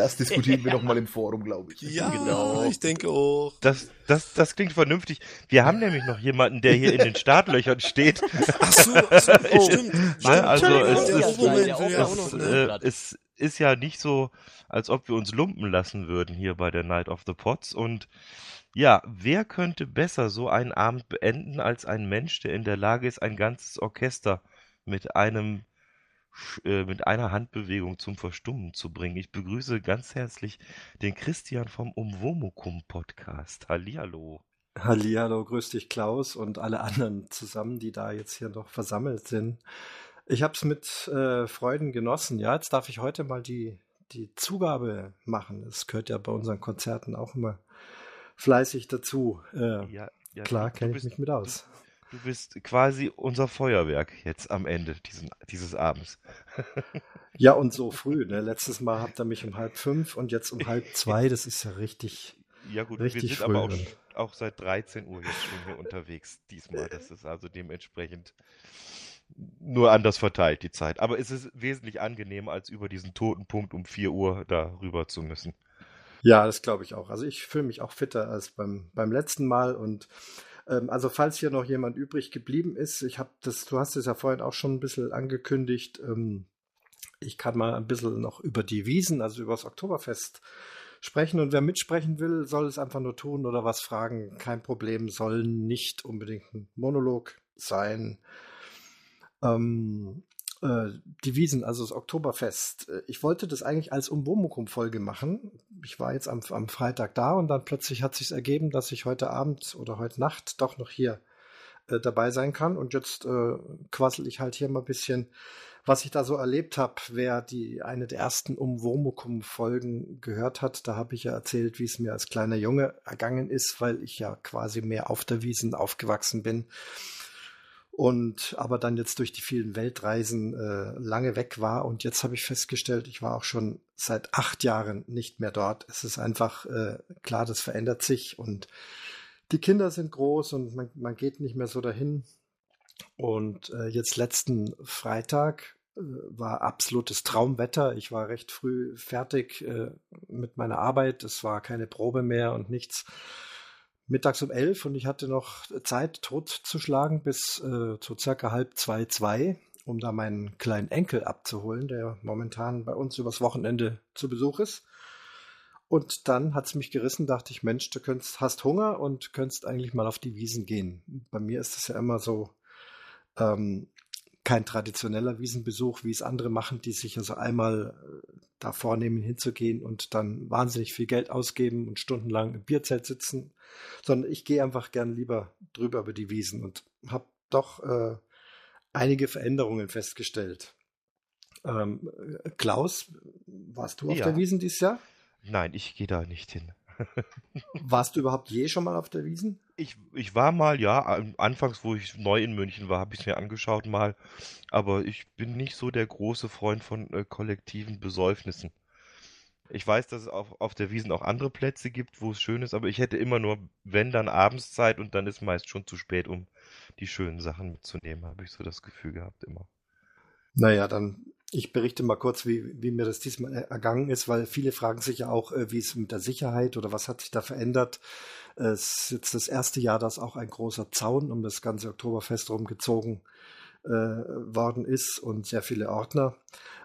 Das diskutieren wir nochmal im Forum, glaube ich. Ja, genau. ich denke auch. Das, das, das klingt vernünftig. Wir haben nämlich noch jemanden, der hier in den Startlöchern steht. Ach so, ach so oh, stimmt. Ne? Also es ist, ja, ja noch, noch, äh, ne? es ist ja nicht so, als ob wir uns lumpen lassen würden hier bei der Night of the Pots. Und ja, wer könnte besser so einen Abend beenden als ein Mensch, der in der Lage ist, ein ganzes Orchester mit einem mit einer Handbewegung zum Verstummen zu bringen. Ich begrüße ganz herzlich den Christian vom Umwomukum Podcast. Hallihallo. Hallihallo, grüß dich Klaus und alle anderen zusammen, die da jetzt hier noch versammelt sind. Ich habe es mit äh, Freuden genossen. Ja, jetzt darf ich heute mal die, die Zugabe machen. Das gehört ja bei unseren Konzerten auch immer fleißig dazu. Äh, Ja, ja, klar, kenne ich mich mit aus. Du bist quasi unser Feuerwerk jetzt am Ende diesen, dieses Abends. Ja, und so früh. Ne? Letztes Mal habt ihr mich um halb fünf und jetzt um halb zwei. Das ist ja richtig. Ja gut, Richtig wir sind früh aber auch, auch seit 13 Uhr jetzt schon hier unterwegs diesmal. Das ist also dementsprechend nur anders verteilt, die Zeit. Aber es ist wesentlich angenehmer, als über diesen toten Punkt um 4 Uhr da rüber zu müssen. Ja, das glaube ich auch. Also ich fühle mich auch fitter als beim, beim letzten Mal. Und ähm, also falls hier noch jemand übrig geblieben ist, ich habe das, du hast es ja vorhin auch schon ein bisschen angekündigt. Ähm, ich kann mal ein bisschen noch über die Wiesen, also über das Oktoberfest sprechen. Und wer mitsprechen will, soll es einfach nur tun oder was fragen. Kein Problem, soll nicht unbedingt ein Monolog sein. Ähm, äh, die Wiesen, also das Oktoberfest. Äh, Ich wollte das eigentlich als Umwomukum-Folge machen. Ich war jetzt am, am Freitag da und dann plötzlich hat sich ergeben, dass ich heute Abend oder heute Nacht doch noch hier äh, dabei sein kann. Und jetzt äh, quassel ich halt hier mal ein bisschen, was ich da so erlebt habe. Wer die eine der ersten Umwomukum-Folgen gehört hat, da habe ich ja erzählt, wie es mir als kleiner Junge ergangen ist, weil ich ja quasi mehr auf der Wiesen aufgewachsen bin und aber dann jetzt durch die vielen Weltreisen äh, lange weg war und jetzt habe ich festgestellt, ich war auch schon seit acht Jahren nicht mehr dort. Es ist einfach äh, klar, das verändert sich und die Kinder sind groß und man, man geht nicht mehr so dahin. Und äh, jetzt letzten Freitag äh, war absolutes Traumwetter. Ich war recht früh fertig äh, mit meiner Arbeit. Es war keine Probe mehr und nichts mittags um elf und ich hatte noch Zeit totzuschlagen bis äh, zu circa halb zwei, zwei, um da meinen kleinen Enkel abzuholen, der momentan bei uns übers Wochenende zu Besuch ist. Und dann hat's mich gerissen, dachte ich, Mensch, du könntest, hast Hunger und könntest eigentlich mal auf die Wiesen gehen. Bei mir ist es ja immer so, ähm, kein traditioneller Wiesenbesuch, wie es andere machen, die sich also einmal äh, da vornehmen, hinzugehen und dann wahnsinnig viel Geld ausgeben und stundenlang im Bierzelt sitzen, sondern ich gehe einfach gern lieber drüber über die Wiesen und habe doch äh, einige Veränderungen festgestellt. Ähm, äh, Klaus, warst du auf Ja. der Wiesen dieses Jahr? Nein, ich gehe da nicht hin. Warst du überhaupt je schon mal auf der Wiesen? Ich, ich war mal, ja, an- anfangs, wo ich neu in München war, habe ich es mir angeschaut mal, aber ich bin nicht so der große Freund von äh, kollektiven Besäufnissen. Ich weiß, dass es auf, auf der Wiesn auch andere Plätze gibt, wo es schön ist, aber ich hätte immer nur, wenn dann abends Zeit und dann ist meist schon zu spät, um die schönen Sachen mitzunehmen, habe ich so das Gefühl gehabt immer. Naja, dann ich berichte mal kurz, wie, wie mir das diesmal er- ergangen ist, weil viele fragen sich ja auch, äh, wie es mit der Sicherheit oder was hat sich da verändert. Es ist jetzt das erste Jahr, dass auch ein großer Zaun um das ganze Oktoberfest rumgezogen äh, worden ist und sehr viele Ordner.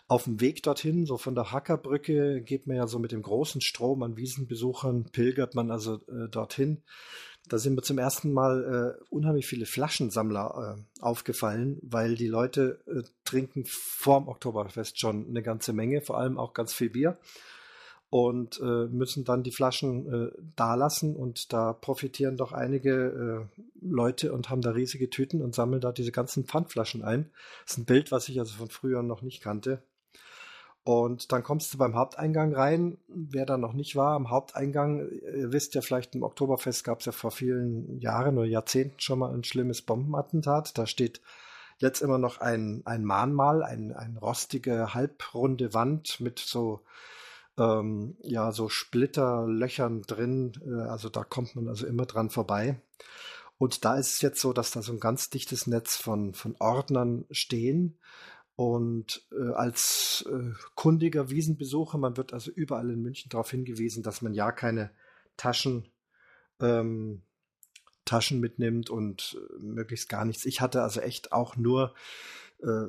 Auf dem Weg dorthin, so von der Hackerbrücke, geht man ja so mit dem großen Strom an Wiesenbesuchern, pilgert man also äh, dorthin. Da sind mir zum ersten Mal äh, unheimlich viele Flaschensammler äh, aufgefallen, weil die Leute äh, trinken vorm Oktoberfest schon eine ganze Menge, vor allem auch ganz viel Bier und äh, müssen dann die Flaschen äh, da lassen und da profitieren doch einige äh, Leute und haben da riesige Tüten und sammeln da diese ganzen Pfandflaschen ein. Das ist ein Bild, was ich also von früher noch nicht kannte. Und dann kommst du beim Haupteingang rein. Wer da noch nicht war, am Haupteingang, ihr wisst ja vielleicht, im Oktoberfest gab es ja vor vielen Jahren oder Jahrzehnten schon mal ein schlimmes Bombenattentat. Da steht jetzt immer noch ein, ein Mahnmal, ein, ein rostige, halbrunde Wand mit so, ähm, ja, so Splitterlöchern drin. Äh, Also da kommt man also immer dran vorbei. Und da ist es jetzt so, dass da so ein ganz dichtes Netz von, von Ordnern stehen. Und äh, als äh, kundiger Wiesenbesucher, man wird also überall in München darauf hingewiesen, dass man ja keine Taschen, ähm, Taschen mitnimmt und äh, möglichst gar nichts. Ich hatte also echt auch nur äh,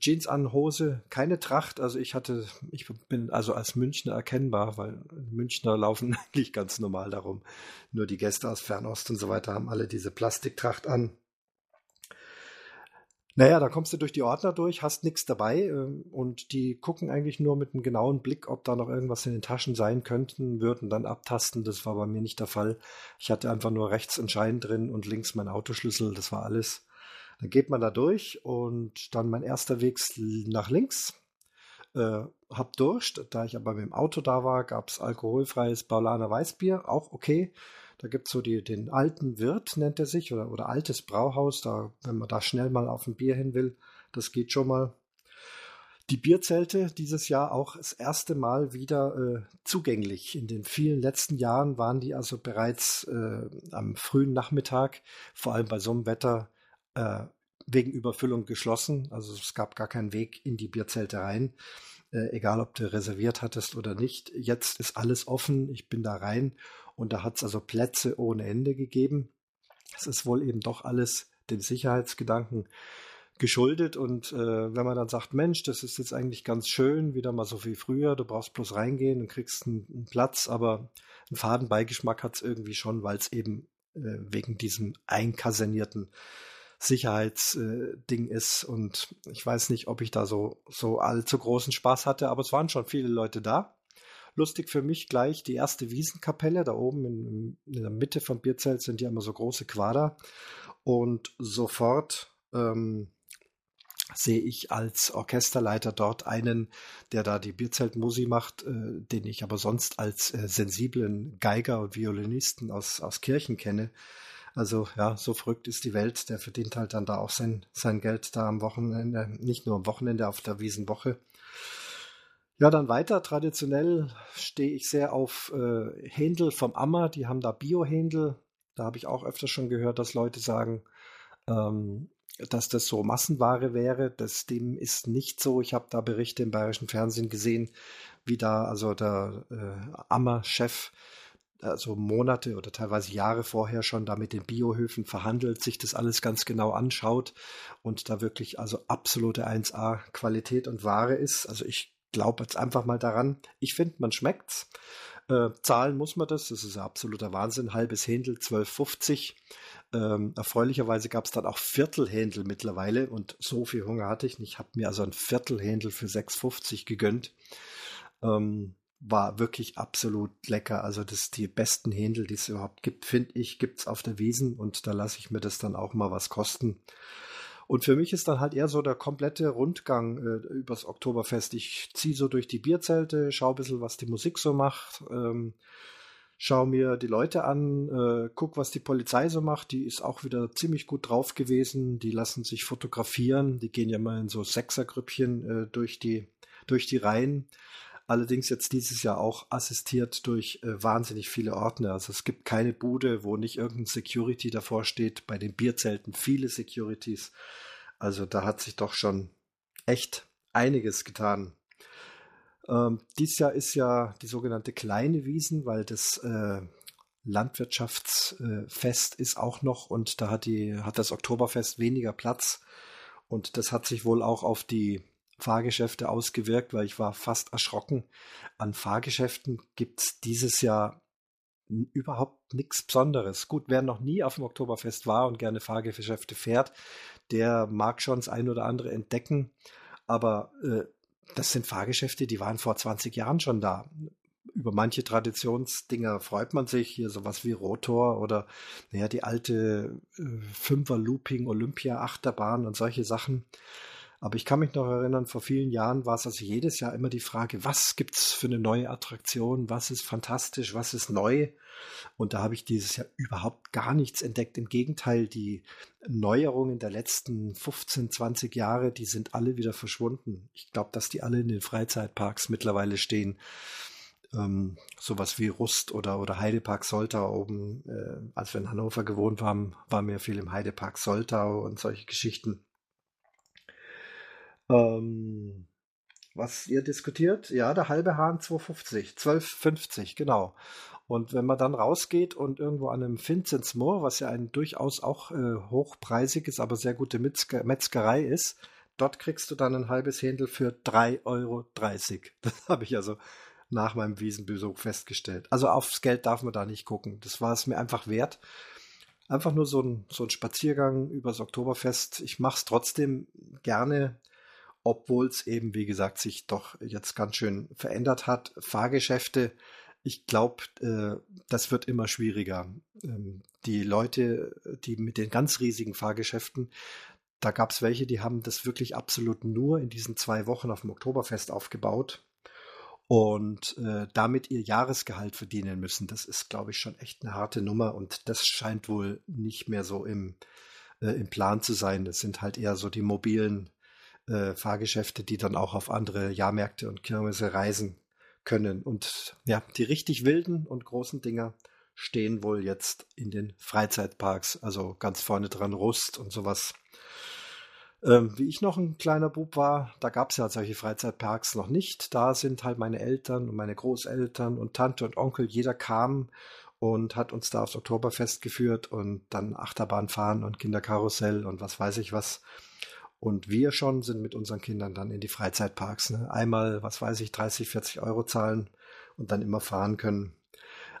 Jeans an, Hose, keine Tracht. Also ich hatte, ich bin also als Münchner erkennbar, weil Münchner laufen eigentlich ganz normal darum. Nur die Gäste aus Fernost und so weiter haben alle diese Plastiktracht an. Naja, da kommst du durch die Ordner durch, hast nichts dabei ähm, und die gucken eigentlich nur mit einem genauen Blick, ob da noch irgendwas in den Taschen sein könnten, würden dann abtasten. Das war bei mir nicht der Fall. Ich hatte einfach nur rechts einen Schein drin und links mein Autoschlüssel, das war alles. Dann geht man da durch und dann mein erster Weg nach links. Äh, hab Durst, da ich aber mit dem Auto da war, gab es alkoholfreies Paulaner Weißbier, auch okay. Da gibt es so die, den alten Wirt, nennt er sich, oder, oder altes Brauhaus, da, wenn man da schnell mal auf ein Bier hin will, das geht schon mal. Die Bierzelte dieses Jahr auch das erste Mal wieder äh, zugänglich. In den vielen letzten Jahren waren die also bereits äh, am frühen Nachmittag, vor allem bei so einem Wetter, äh, wegen Überfüllung geschlossen. Also es gab gar keinen Weg in die Bierzelte rein, äh, egal ob du reserviert hattest oder nicht. Jetzt ist alles offen. Ich bin da rein und da hat es also Plätze ohne Ende gegeben. Es ist wohl eben doch alles dem Sicherheitsgedanken geschuldet. Und äh, wenn man dann sagt, Mensch, das ist jetzt eigentlich ganz schön, wieder mal so wie früher, du brauchst bloß reingehen und kriegst einen, einen Platz, aber einen Fadenbeigeschmack hat es irgendwie schon, weil es eben äh, wegen diesem einkasernierten Sicherheitsding äh, ist. Und ich weiß nicht, ob ich da so, so allzu großen Spaß hatte, aber es waren schon viele Leute da. Lustig für mich gleich die erste Wiesenkapelle. Da oben in, in der Mitte vom Bierzelt sind ja immer so große Quader. Und sofort ähm, sehe ich als Orchesterleiter dort einen, der da die Bierzeltmusi macht, äh, den ich aber sonst als äh, sensiblen Geiger und Violinisten aus, aus Kirchen kenne. Also ja, so verrückt ist die Welt. Der verdient halt dann da auch sein, sein Geld da am Wochenende, nicht nur am Wochenende auf der Wiesenwoche. Ja, dann weiter. Traditionell stehe ich sehr auf äh, Händel vom Ammer. Die haben da Bio-Händel. Da habe ich auch öfter schon gehört, dass Leute sagen, ähm, dass das so Massenware wäre. Das dem ist nicht so. Ich habe da Berichte im bayerischen Fernsehen gesehen, wie da also der äh, Ammer-Chef also Monate oder teilweise Jahre vorher schon da mit den Biohöfen verhandelt, sich das alles ganz genau anschaut und da wirklich also absolute 1A Qualität und Ware ist. Also ich glaube jetzt einfach mal daran. Ich finde, man schmeckt's. Äh, zahlen muss man das, das ist absoluter Wahnsinn. Halbes Händel 12,50. Ähm, erfreulicherweise gab es dann auch Viertelhändel mittlerweile und so viel Hunger hatte ich nicht. Ich habe mir also ein Viertelhändel für 6,50 gegönnt. Ähm, war wirklich absolut lecker. Also das die besten Händel, die es überhaupt gibt, finde ich, gibt's auf der Wiesen und da lasse ich mir das dann auch mal was kosten. Und für mich ist dann halt eher so der komplette Rundgang äh, übers Oktoberfest. Ich ziehe so durch die Bierzelte, schaue ein bisschen, was die Musik so macht, ähm, schaue mir die Leute an, äh, guck, was die Polizei so macht. Die ist auch wieder ziemlich gut drauf gewesen. Die lassen sich fotografieren. Die gehen ja mal in so Sechsergrüppchen äh, durch die durch die Reihen. Allerdings jetzt dieses Jahr auch assistiert durch äh, wahnsinnig viele Ordner. Also es gibt keine Bude, wo nicht irgendein Security davor steht. Bei den Bierzelten viele Securities. Also da hat sich doch schon echt einiges getan. Ähm, dies Jahr ist ja die sogenannte kleine Wiesen, weil das äh, Landwirtschaftsfest äh, ist auch noch und da hat die hat das Oktoberfest weniger Platz und das hat sich wohl auch auf die Fahrgeschäfte ausgewirkt, weil ich war fast erschrocken. An Fahrgeschäften gibt's dieses Jahr überhaupt nichts Besonderes. Gut, wer noch nie auf dem Oktoberfest war und gerne Fahrgeschäfte fährt, der mag schon das ein oder andere entdecken. Aber äh, das sind Fahrgeschäfte, die waren vor 20 Jahren schon da. Über manche Traditionsdinger freut man sich, hier sowas wie Rotor oder naja, die alte äh, Fünfer-Looping Olympia-Achterbahn und solche Sachen. Aber ich kann mich noch erinnern, vor vielen Jahren war es also jedes Jahr immer die Frage, was gibt's für eine neue Attraktion, was ist fantastisch, was ist neu? Und da habe ich dieses Jahr überhaupt gar nichts entdeckt. Im Gegenteil, die Neuerungen der letzten 15, 20 Jahre, die sind alle wieder verschwunden. Ich glaube, dass die alle in den Freizeitparks mittlerweile stehen. Ähm, sowas wie Rust oder, oder Heidepark Soltau oben. Äh, als wir in Hannover gewohnt haben, waren wir viel im Heidepark Soltau und solche Geschichten. Ähm, was ihr diskutiert? Ja, der halbe Hahn 250, 12,50, genau. Und wenn man dann rausgeht und irgendwo an einem Vincent's Moor, was ja ein durchaus auch äh, hochpreisiges, aber sehr gute Metzger Metzgerei ist, dort kriegst du dann ein halbes Händel für 3,30 Euro. Das habe ich also nach meinem Wiesenbesuch festgestellt. Also aufs Geld darf man da nicht gucken. Das war es mir einfach wert. Einfach nur so ein, so ein Spaziergang übers Oktoberfest. Ich mache es trotzdem gerne, obwohl es eben, wie gesagt, sich doch jetzt ganz schön verändert hat. Fahrgeschäfte, ich glaube, äh, das wird immer schwieriger. Ähm, die Leute, die mit den ganz riesigen Fahrgeschäften, da gab es welche, die haben das wirklich absolut nur in diesen zwei Wochen auf dem Oktoberfest aufgebaut und äh, damit ihr Jahresgehalt verdienen müssen. Das ist, glaube ich, schon echt eine harte Nummer und das scheint wohl nicht mehr so im, äh, im Plan zu sein. Das sind halt eher so die mobilen äh, Fahrgeschäfte, die dann auch auf andere Jahrmärkte und Kirmesse reisen können. Und ja, die richtig wilden und großen Dinger stehen wohl jetzt in den Freizeitparks, also ganz vorne dran Rust und sowas. Ähm, wie ich noch ein kleiner Bub war, da gab es ja solche Freizeitparks noch nicht. Da sind halt meine Eltern und meine Großeltern und Tante und Onkel, jeder kam und hat uns da aufs Oktoberfest geführt und dann Achterbahn fahren und Kinderkarussell und was weiß ich was. Und wir schon sind mit unseren Kindern dann in die Freizeitparks. Ne? Einmal, was weiß ich, 30, 40 Euro zahlen und dann immer fahren können.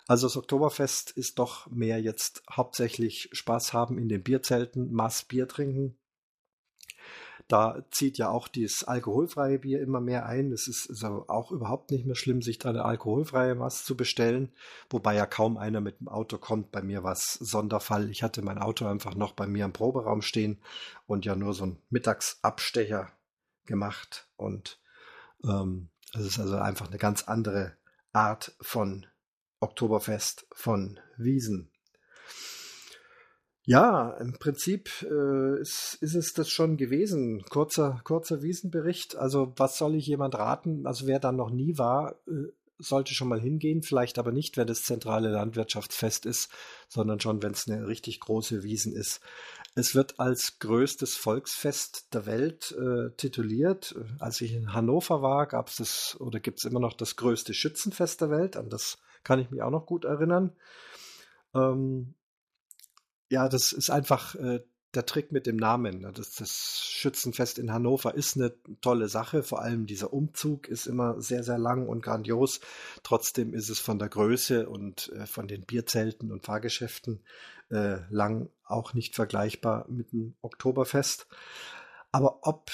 Also das Oktoberfest ist doch mehr jetzt hauptsächlich Spaß haben in den Bierzelten, Mass Bier trinken da zieht ja auch dieses alkoholfreie Bier immer mehr ein. Es ist also auch überhaupt nicht mehr schlimm, sich da eine alkoholfreie was zu bestellen, wobei ja kaum einer mit dem Auto kommt. Bei mir war es Sonderfall. Ich hatte mein Auto einfach noch bei mir im Proberaum stehen und ja nur so einen Mittagsabstecher gemacht. Und ähm, es ist also einfach eine ganz andere Art von Oktoberfest, von Wiesen. Ja, im Prinzip äh, ist, ist es das schon gewesen. Kurzer, kurzer Wiesenbericht. Also was soll ich jemand raten? Also wer da noch nie war, äh, sollte schon mal hingehen. Vielleicht aber nicht, wenn das zentrale Landwirtschaftsfest ist, sondern schon, wenn es eine richtig große Wiesen ist. Es wird als größtes Volksfest der Welt äh, tituliert. Als ich in Hannover war, gab es das oder gibt es immer noch das größte Schützenfest der Welt. An das kann ich mich auch noch gut erinnern. Ähm, ja, das ist einfach äh, der Trick mit dem Namen. Ne? Das, das Schützenfest in Hannover ist eine tolle Sache. Vor allem dieser Umzug ist immer sehr, sehr lang und grandios. Trotzdem ist es von der Größe und äh, von den Bierzelten und Fahrgeschäften äh, lang auch nicht vergleichbar mit dem Oktoberfest. Aber ob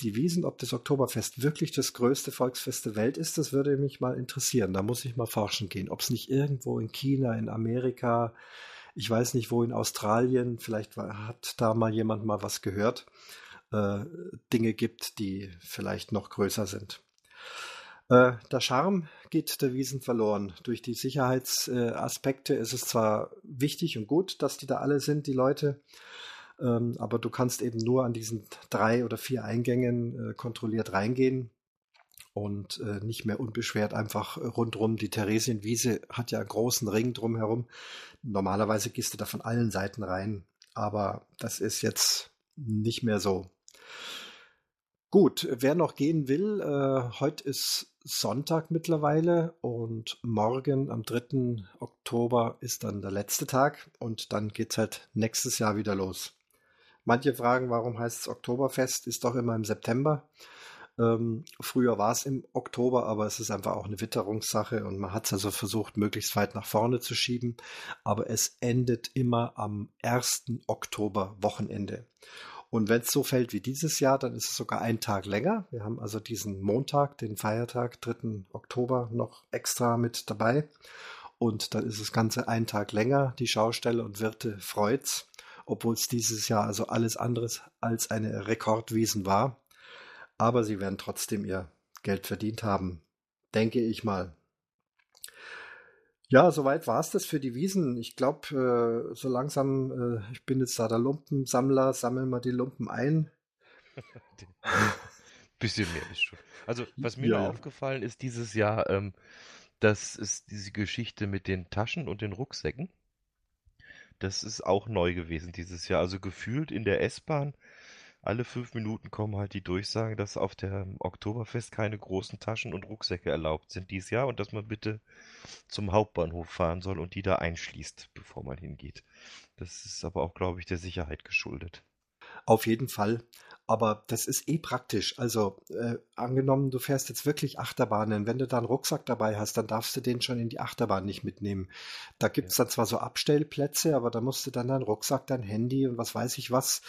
die Wiesen, ob das Oktoberfest wirklich das größte Volksfest der Welt ist, das würde mich mal interessieren. Da muss ich mal forschen gehen. Ob es nicht irgendwo in China, in Amerika, ich weiß nicht, wo in Australien, vielleicht hat da mal jemand mal was gehört, äh, Dinge gibt, die vielleicht noch größer sind. Äh, der Charme geht der Wiesen verloren. Durch die Sicherheitsaspekte ist es zwar wichtig und gut, dass die da alle sind, die Leute, ähm, aber du kannst eben nur an diesen drei oder vier Eingängen äh, kontrolliert reingehen und äh, nicht mehr unbeschwert einfach rundrum. Die Theresienwiese hat ja einen großen Ring drumherum. Normalerweise gehst du da von allen Seiten rein, aber das ist jetzt nicht mehr so. Gut, wer noch gehen will, äh, heute ist Sonntag mittlerweile und morgen am 3. Oktober ist dann der letzte Tag und dann geht's halt nächstes Jahr wieder los. Manche fragen, warum heißt es Oktoberfest? Ist doch immer im September. Ähm, früher war es im Oktober, aber es ist einfach auch eine Witterungssache und man hat es also versucht, möglichst weit nach vorne zu schieben. Aber es endet immer am 1. Oktober Wochenende. Und wenn es so fällt wie dieses Jahr, dann ist es sogar ein Tag länger. Wir haben also diesen Montag, den Feiertag, 3. Oktober, noch extra mit dabei. Und dann ist das Ganze ein Tag länger. Die Schausteller und Wirte freut's, obwohl es dieses Jahr also alles anderes als eine Rekordwiesen war aber sie werden trotzdem ihr Geld verdient haben, denke ich mal. Ja, soweit war es das für die Wiesen. Ich glaube, äh, so langsam, äh, ich bin jetzt da der Lumpensammler, sammeln wir die Lumpen ein. Bisschen mehr ist schon. Also, was mir ja. aufgefallen ist dieses Jahr, ähm, das ist diese Geschichte mit den Taschen und den Rucksäcken. Das ist auch neu gewesen dieses Jahr. Also gefühlt in der S-Bahn alle fünf Minuten kommen halt die Durchsagen, dass auf dem Oktoberfest keine großen Taschen und Rucksäcke erlaubt sind dieses Jahr und dass man bitte zum Hauptbahnhof fahren soll und die da einschließt, bevor man hingeht. Das ist aber auch, glaube ich, der Sicherheit geschuldet. Auf jeden Fall. Aber das ist eh praktisch. Also äh, angenommen, du fährst jetzt wirklich Achterbahnen, wenn du da einen Rucksack dabei hast, dann darfst du den schon in die Achterbahn nicht mitnehmen. Da gibt's dann zwar so Abstellplätze, aber da musst du dann deinen Rucksack, dein Handy und was weiß ich was,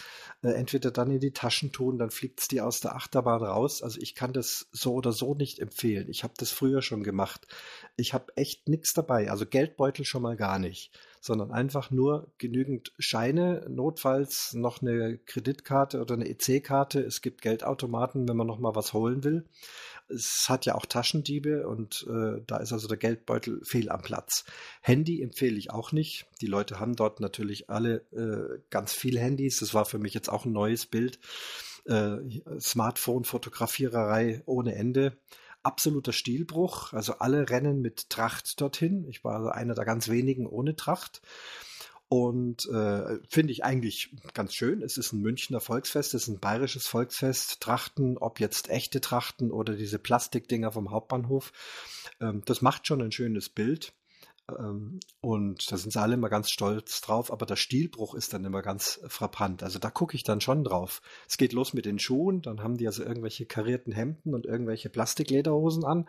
äh, entweder dann in die Taschen tun, dann fliegt's dir aus der Achterbahn raus. Also ich kann das so oder so nicht empfehlen. Ich habe das früher schon gemacht. Ich habe echt nichts dabei. Also Geldbeutel schon mal gar nicht sondern einfach nur genügend Scheine, notfalls noch eine Kreditkarte oder eine EC-Karte. Es gibt Geldautomaten, wenn man noch mal was holen will. Es hat ja auch Taschendiebe und äh, da ist also der Geldbeutel fehl am Platz. Handy empfehle ich auch nicht. Die Leute haben dort natürlich alle äh, ganz viele Handys. Das war für mich jetzt auch ein neues Bild. Äh, Smartphone-Fotografiererei ohne Ende absoluter Stilbruch. Also alle rennen mit Tracht dorthin. Ich war also einer der ganz wenigen ohne Tracht. Und äh, finde ich eigentlich ganz schön. Es ist ein Münchner Volksfest, es ist ein bayerisches Volksfest. Trachten, ob jetzt echte Trachten oder diese Plastikdinger vom Hauptbahnhof, ähm, das macht schon ein schönes Bild. Ähm, und da sind sie alle immer ganz stolz drauf, aber der Stilbruch ist dann immer ganz frappant. Also da gucke ich dann schon drauf. Es geht los mit den Schuhen, dann haben die also irgendwelche karierten Hemden und irgendwelche Plastiklederhosen an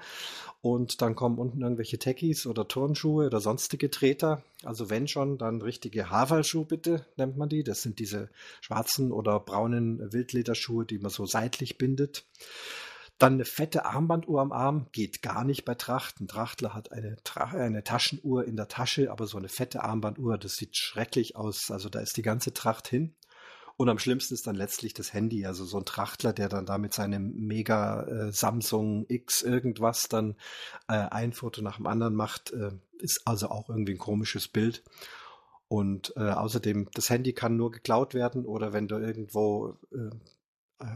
und dann kommen unten irgendwelche Techies oder Turnschuhe oder sonstige Treter. Also wenn schon, dann richtige Haferschuhe bitte, nennt man die. Das sind diese schwarzen oder braunen Wildlederschuhe, die man so seitlich bindet. Dann eine fette Armbanduhr am Arm geht gar nicht bei Tracht. Ein Trachtler hat eine, Tra eine Taschenuhr in der Tasche, aber so eine fette Armbanduhr, das sieht schrecklich aus. Also da ist die ganze Tracht hin. Und am schlimmsten ist dann letztlich das Handy. Also so ein Trachtler, der dann da mit seinem mega äh, Samsung X irgendwas dann äh, ein Foto nach dem anderen macht, äh, ist also auch irgendwie ein komisches Bild. Und äh, außerdem, das Handy kann nur geklaut werden oder wenn du irgendwo äh,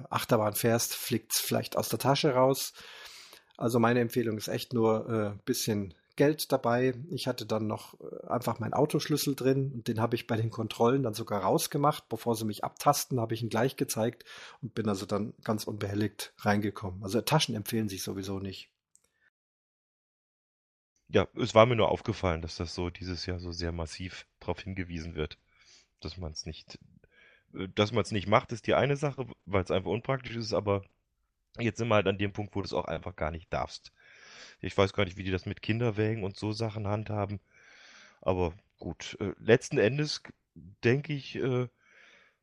Achterbahn fährst, fliegt es vielleicht aus der Tasche raus. Also meine Empfehlung ist echt nur ein äh, bisschen Geld dabei. Ich hatte dann noch äh, einfach meinen Autoschlüssel drin und den habe ich bei den Kontrollen dann sogar rausgemacht. Bevor sie mich abtasten, habe ich ihn gleich gezeigt und bin also dann ganz unbehelligt reingekommen. Also Taschen empfehlen sich sowieso nicht. Ja, es war mir nur aufgefallen, dass das so dieses Jahr so sehr massiv darauf hingewiesen wird, dass man es nicht äh, dass man es nicht macht, ist die eine Sache, weil es einfach unpraktisch ist, aber jetzt sind wir halt an dem Punkt, wo du es auch einfach gar nicht darfst. Ich weiß gar nicht, wie die das mit Kinderwägen und so Sachen handhaben, aber gut. Äh, letzten Endes denke ich, äh,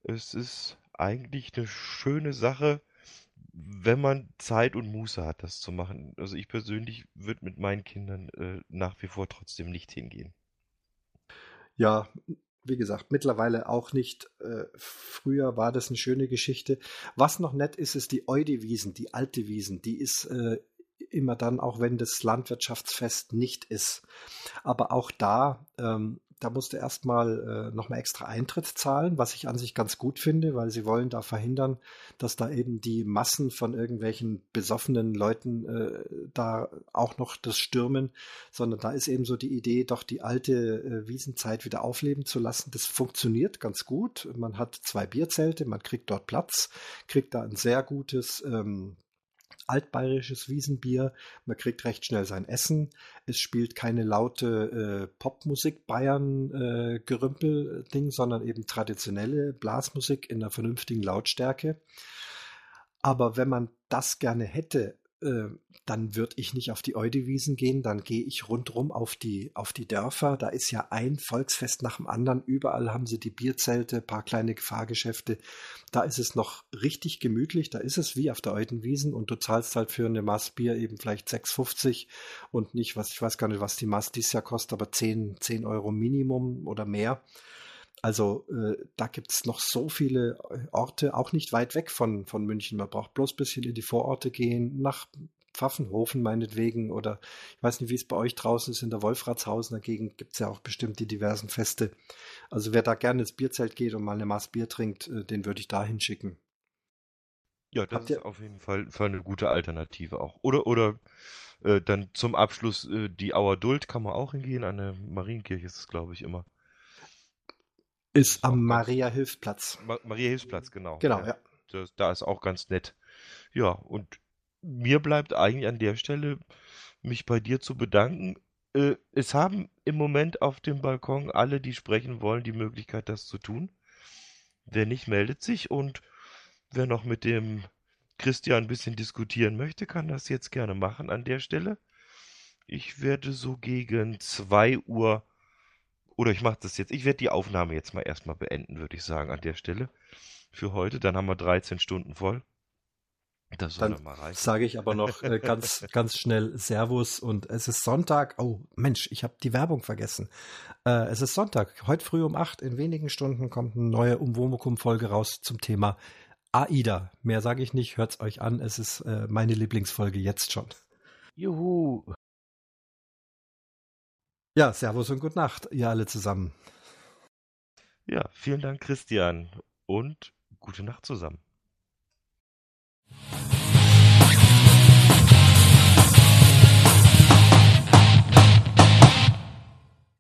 es ist eigentlich eine schöne Sache, wenn man Zeit und Muße hat, das zu machen. Also ich persönlich würde mit meinen Kindern äh, nach wie vor trotzdem nicht hingehen. Ja, wie gesagt, mittlerweile auch nicht. Äh, früher war das eine schöne Geschichte. Was noch nett ist, ist die Eudewiesen, die alte Wiesen. Die ist äh, immer dann, auch wenn das Landwirtschaftsfest nicht ist. Aber auch da ähm, da musst du erstmal äh, nochmal extra Eintritt zahlen, was ich an sich ganz gut finde, weil sie wollen da verhindern, dass da eben die Massen von irgendwelchen besoffenen Leuten äh, da auch noch das stürmen, sondern da ist eben so die Idee, doch die alte äh, Wiesenzeit wieder aufleben zu lassen. Das funktioniert ganz gut. Man hat zwei Bierzelte, man kriegt dort Platz, kriegt da ein sehr gutes ähm, altbayerisches Wiesenbier. Man kriegt recht schnell sein Essen. Es spielt keine laute äh, Popmusik Bayern äh, Ding, sondern eben traditionelle Blasmusik in einer vernünftigen Lautstärke. Aber wenn man das gerne hätte, äh, dann würde ich nicht auf die Eudewiesen gehen, dann gehe ich rundrum auf die, auf die Dörfer. Da ist ja ein Volksfest nach dem anderen. Überall haben sie die Bierzelte, paar kleine Fahrgeschäfte. Da ist es noch richtig gemütlich. Da ist es wie auf der Eudenwiesen und du zahlst halt für eine Maß Bier eben vielleicht 6,50 und nicht, was, ich weiß gar nicht, was die Maß dieses Jahr kostet, aber 10, 10 Euro Minimum oder mehr. Also äh, da gibt's noch so viele äh, Orte, auch nicht weit weg von, von München. Man braucht bloß ein bisschen in die Vororte gehen, nach Pfaffenhofen meinetwegen oder ich weiß nicht, wie es bei euch draußen ist, in der Wolfratshausener Gegend gibt's ja auch bestimmt die diversen Feste. Also wer da gerne ins Bierzelt geht und mal eine Maß Bier trinkt, äh, den würde ich da hinschicken. Ja, das Habt ist auf jeden Fall, Fall eine gute Alternative auch. Oder, oder äh, dann zum Abschluss äh, die Auer Duld kann man auch hingehen, an der Marienkirche ist es, glaube ich, immer. Ist am Maria-Hilfsplatz. Ma Maria-Hilfsplatz, genau. Genau, ja. ja. das, da ist auch ganz nett. Ja, und mir bleibt eigentlich an der Stelle, mich bei dir zu bedanken. Äh, es haben im Moment auf dem Balkon alle, die sprechen wollen, die Möglichkeit, das zu tun. Wer nicht, meldet sich und wer noch mit dem Christian ein bisschen diskutieren möchte, kann das jetzt gerne machen an der Stelle. Ich werde so gegen 2 Uhr oder ich mache das jetzt. Ich werde die Aufnahme jetzt mal erstmal beenden, würde ich sagen, an der Stelle. Für heute. Dann haben wir 13 Stunden voll. Das soll dann mal reichen. Sage ich aber noch äh, ganz, ganz schnell Servus und es ist Sonntag. Oh Mensch, ich habe die Werbung vergessen. Äh, es ist Sonntag. Heute früh um acht. In wenigen Stunden kommt eine neue Umwomukum-Folge raus zum Thema AIDA. Mehr sage ich nicht. Hört's euch an. Es ist äh, meine Lieblingsfolge jetzt schon. Juhu. Ja, Servus und Gute Nacht, ihr alle zusammen. Ja, vielen Dank, Christian. Und gute Nacht zusammen.